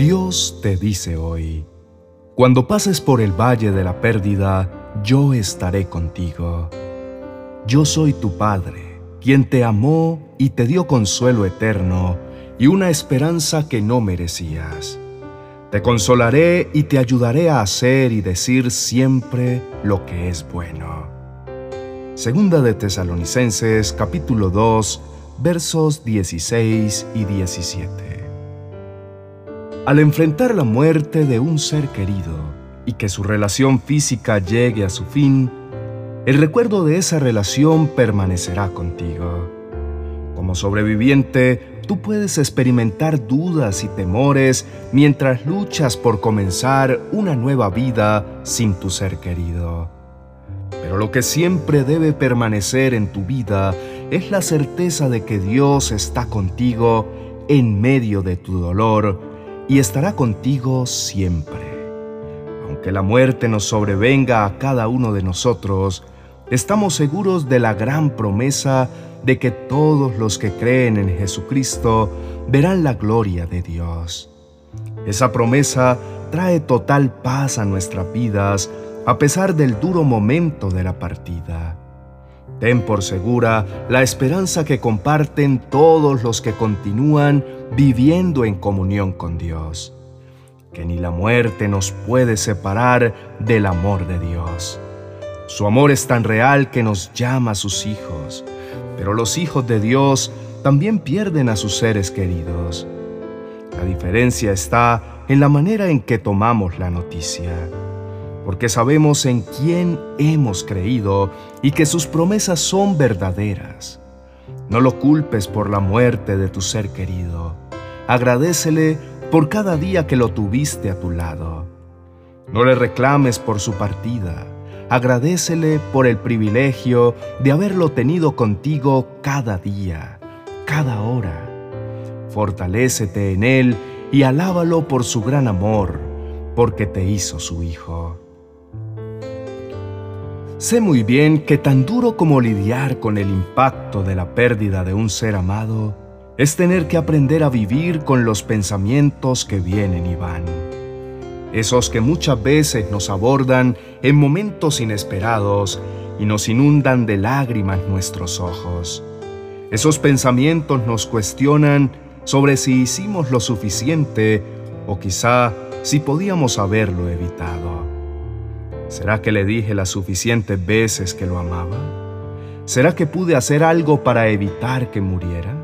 Dios te dice hoy, cuando pases por el valle de la pérdida, yo estaré contigo. Yo soy tu Padre, quien te amó y te dio consuelo eterno y una esperanza que no merecías. Te consolaré y te ayudaré a hacer y decir siempre lo que es bueno. Segunda de Tesalonicenses capítulo 2 versos 16 y 17. Al enfrentar la muerte de un ser querido y que su relación física llegue a su fin, el recuerdo de esa relación permanecerá contigo. Como sobreviviente, tú puedes experimentar dudas y temores mientras luchas por comenzar una nueva vida sin tu ser querido. Pero lo que siempre debe permanecer en tu vida es la certeza de que Dios está contigo en medio de tu dolor y estará contigo siempre. Aunque la muerte nos sobrevenga a cada uno de nosotros, estamos seguros de la gran promesa de que todos los que creen en Jesucristo verán la gloria de Dios. Esa promesa trae total paz a nuestras vidas a pesar del duro momento de la partida. Ten por segura la esperanza que comparten todos los que continúan viviendo en comunión con Dios, que ni la muerte nos puede separar del amor de Dios. Su amor es tan real que nos llama a sus hijos, pero los hijos de Dios también pierden a sus seres queridos. La diferencia está en la manera en que tomamos la noticia porque sabemos en quién hemos creído y que sus promesas son verdaderas. No lo culpes por la muerte de tu ser querido. Agradecele por cada día que lo tuviste a tu lado. No le reclames por su partida. Agradecele por el privilegio de haberlo tenido contigo cada día, cada hora. Fortalécete en él y alábalo por su gran amor, porque te hizo su hijo. Sé muy bien que tan duro como lidiar con el impacto de la pérdida de un ser amado es tener que aprender a vivir con los pensamientos que vienen y van. Esos que muchas veces nos abordan en momentos inesperados y nos inundan de lágrimas nuestros ojos. Esos pensamientos nos cuestionan sobre si hicimos lo suficiente o quizá si podíamos haberlo evitado. ¿Será que le dije las suficientes veces que lo amaba? ¿Será que pude hacer algo para evitar que muriera?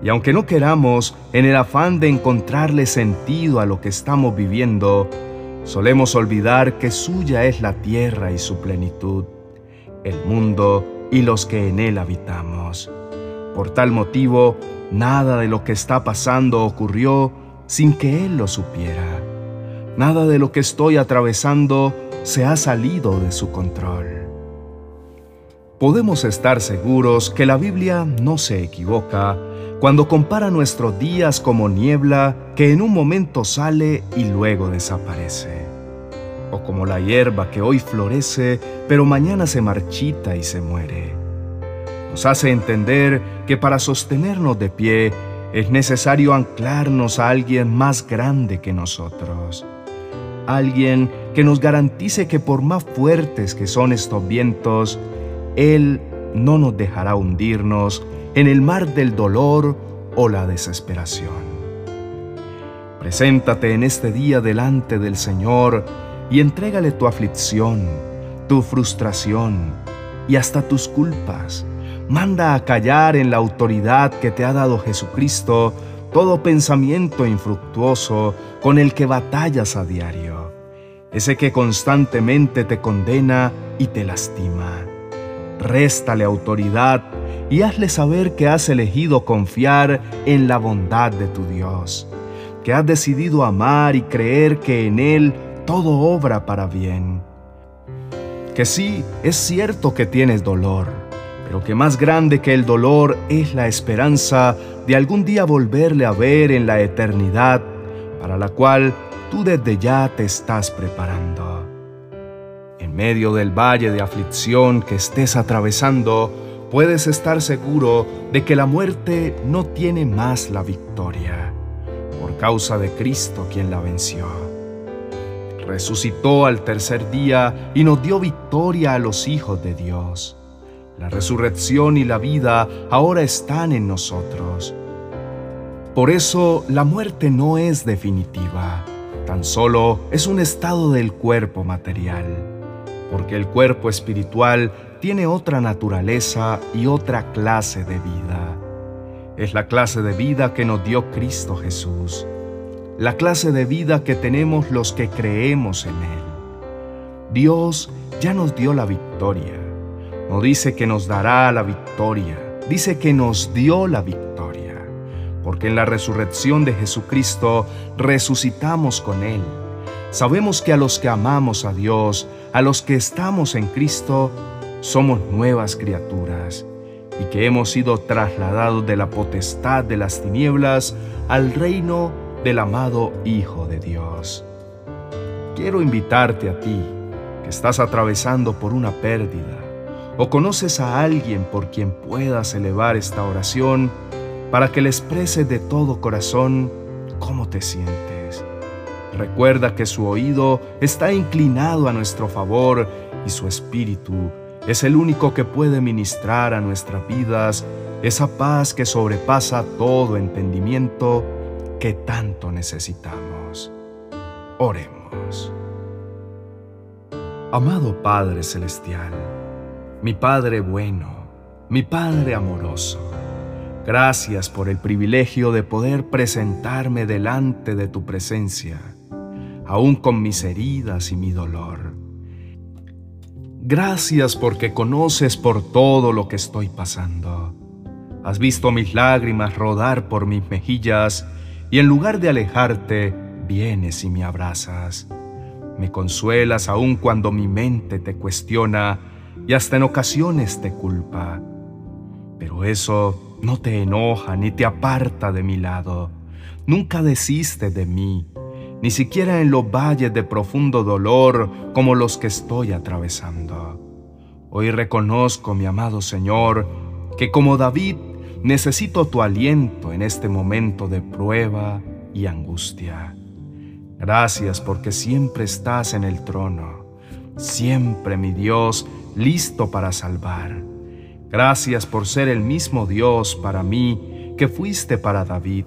Y aunque no queramos, en el afán de encontrarle sentido a lo que estamos viviendo, solemos olvidar que suya es la tierra y su plenitud, el mundo y los que en él habitamos. Por tal motivo, nada de lo que está pasando ocurrió sin que él lo supiera. Nada de lo que estoy atravesando se ha salido de su control. Podemos estar seguros que la Biblia no se equivoca cuando compara nuestros días como niebla que en un momento sale y luego desaparece, o como la hierba que hoy florece pero mañana se marchita y se muere. Nos hace entender que para sostenernos de pie es necesario anclarnos a alguien más grande que nosotros alguien que nos garantice que por más fuertes que son estos vientos, Él no nos dejará hundirnos en el mar del dolor o la desesperación. Preséntate en este día delante del Señor y entrégale tu aflicción, tu frustración y hasta tus culpas. Manda a callar en la autoridad que te ha dado Jesucristo todo pensamiento infructuoso con el que batallas a diario, ese que constantemente te condena y te lastima. Réstale autoridad y hazle saber que has elegido confiar en la bondad de tu Dios, que has decidido amar y creer que en Él todo obra para bien. Que sí, es cierto que tienes dolor, pero que más grande que el dolor es la esperanza de algún día volverle a ver en la eternidad, para la cual tú desde ya te estás preparando. En medio del valle de aflicción que estés atravesando, puedes estar seguro de que la muerte no tiene más la victoria, porque causa de Cristo quien la venció. Resucitó al tercer día y nos dio victoria a los hijos de Dios. La resurrección y la vida ahora están en nosotros. Por eso la muerte no es definitiva, tan solo es un estado del cuerpo material, porque el cuerpo espiritual tiene otra naturaleza y otra clase de vida. Es la clase de vida que nos dio Cristo Jesús, la clase de vida que tenemos los que creemos en Él. Dios ya nos dio la victoria. No dice que nos dará la victoria, dice que nos dio la victoria, porque en la resurrección de Jesucristo resucitamos con Él. Sabemos que a los que amamos a Dios, a los que estamos en Cristo, somos nuevas criaturas y que hemos sido trasladados de la potestad de las tinieblas al reino del amado Hijo de Dios. Quiero invitarte a ti, que estás atravesando por una pérdida, o conoces a alguien por quien puedas elevar esta oración, para que le expreses de todo corazón cómo te sientes. Recuerda que su oído está inclinado a nuestro favor y su espíritu es el único que puede ministrar a nuestras vidas esa paz que sobrepasa todo entendimiento que tanto necesitamos. Oremos. Amado Padre Celestial, mi Padre bueno, mi Padre amoroso, gracias por el privilegio de poder presentarme delante de tu presencia, aún con mis heridas y mi dolor Gracias porque conoces por todo lo que estoy pasando. Has visto mis lágrimas rodar por mis mejillas y en lugar de alejarte, vienes y me abrazas. Me consuelas aun cuando mi mente te cuestiona y hasta en ocasiones te culpa. Pero eso no te enoja ni te aparta de mi lado. Nunca desiste de mí ni siquiera en los valles de profundo dolor como los que estoy atravesando. Hoy reconozco, mi amado Señor, que como David necesito tu aliento en este momento de prueba y angustia. Gracias porque siempre estás en el trono, siempre mi Dios listo para salvar. Gracias por ser el mismo Dios para mí que fuiste para David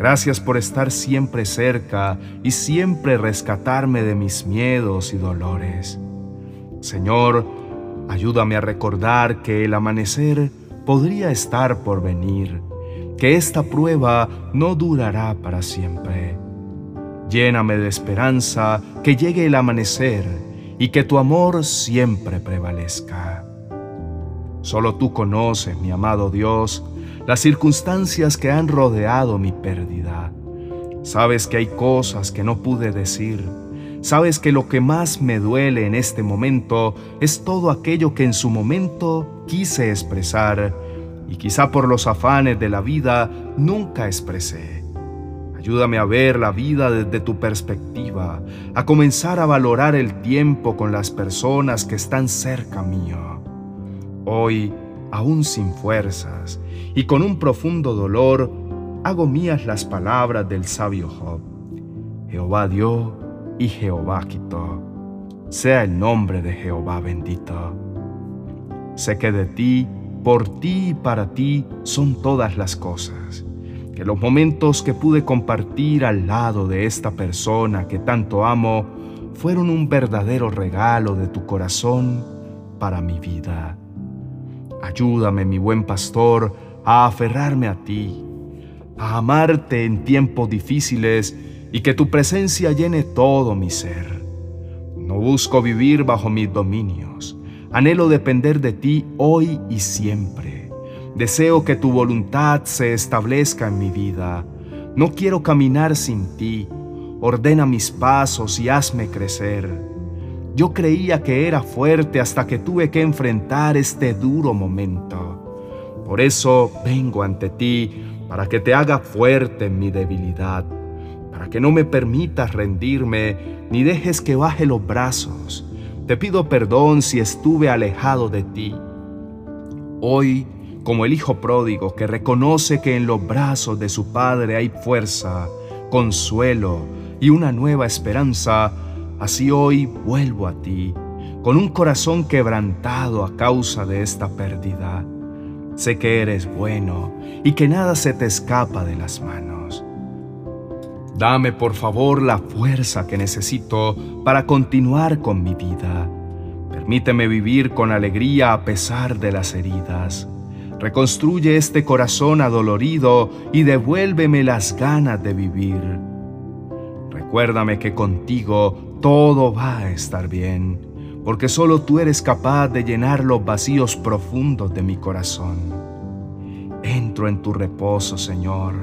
Gracias por estar siempre cerca y siempre rescatarme de mis miedos y dolores. Señor, ayúdame a recordar que el amanecer podría estar por venir, que esta prueba no durará para siempre. Lléname de esperanza que llegue el amanecer y que tu amor siempre prevalezca. Solo tú conoces, mi amado Dios, las circunstancias que han rodeado mi pérdida. Sabes que hay cosas que no pude decir. Sabes que lo que más me duele en este momento es todo aquello que en su momento quise expresar y quizá por los afanes de la vida nunca expresé. Ayúdame a ver la vida desde tu perspectiva, a comenzar a valorar el tiempo con las personas que están cerca mío. Hoy aún sin fuerzas, y con un profundo dolor hago mías las palabras del sabio Job. Jehová dio y Jehová quitó. Sea el nombre de Jehová bendito. Sé que de ti, por ti y para ti son todas las cosas, que los momentos que pude compartir al lado de esta persona que tanto amo fueron un verdadero regalo de tu corazón para mi vida. Ayúdame, mi buen pastor, a aferrarme a ti, a amarte en tiempos difíciles y que tu presencia llene todo mi ser. No busco vivir bajo mis dominios, anhelo depender de ti hoy y siempre. Deseo que tu voluntad se establezca en mi vida. No quiero caminar sin ti. Ordena mis pasos y hazme crecer. Yo creía que era fuerte hasta que tuve que enfrentar este duro momento. Por eso vengo ante ti para que te haga fuerte en mi debilidad, para que no me permitas rendirme ni dejes que baje los brazos. Te pido perdón si estuve alejado de ti. Hoy, como el hijo pródigo que reconoce que en los brazos de su padre hay fuerza, consuelo y una nueva esperanza, así hoy vuelvo a ti, con un corazón quebrantado a causa de esta pérdida. Sé que eres bueno y que nada se te escapa de las manos. Dame por favor la fuerza que necesito para continuar con mi vida. Permíteme vivir con alegría a pesar de las heridas. Reconstruye este corazón adolorido y devuélveme las ganas de vivir. Recuérdame que contigo todo va a estar bien porque solo tú eres capaz de llenar los vacíos profundos de mi corazón. Entro en tu reposo, Señor,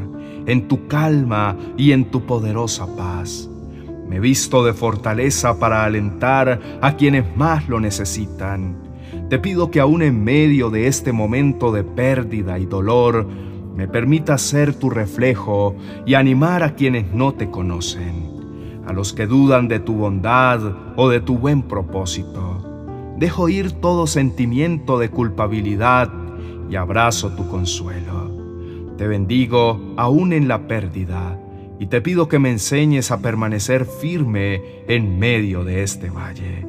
en tu calma y en tu poderosa paz. Me visto de fortaleza para alentar a quienes más lo necesitan. Te pido que aún en medio de este momento de pérdida y dolor, me permita ser tu reflejo y animar a quienes no te conocen a los que dudan de tu bondad o de tu buen propósito. Dejo ir todo sentimiento de culpabilidad y abrazo tu consuelo. Te bendigo aún en la pérdida y te pido que me enseñes a permanecer firme en medio de este valle,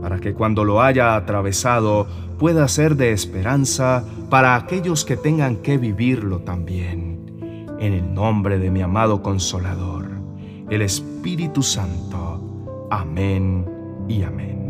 para que cuando lo haya atravesado pueda ser de esperanza para aquellos que tengan que vivirlo también. En el nombre de mi amado Consolador el Espíritu Santo. Amén y amén.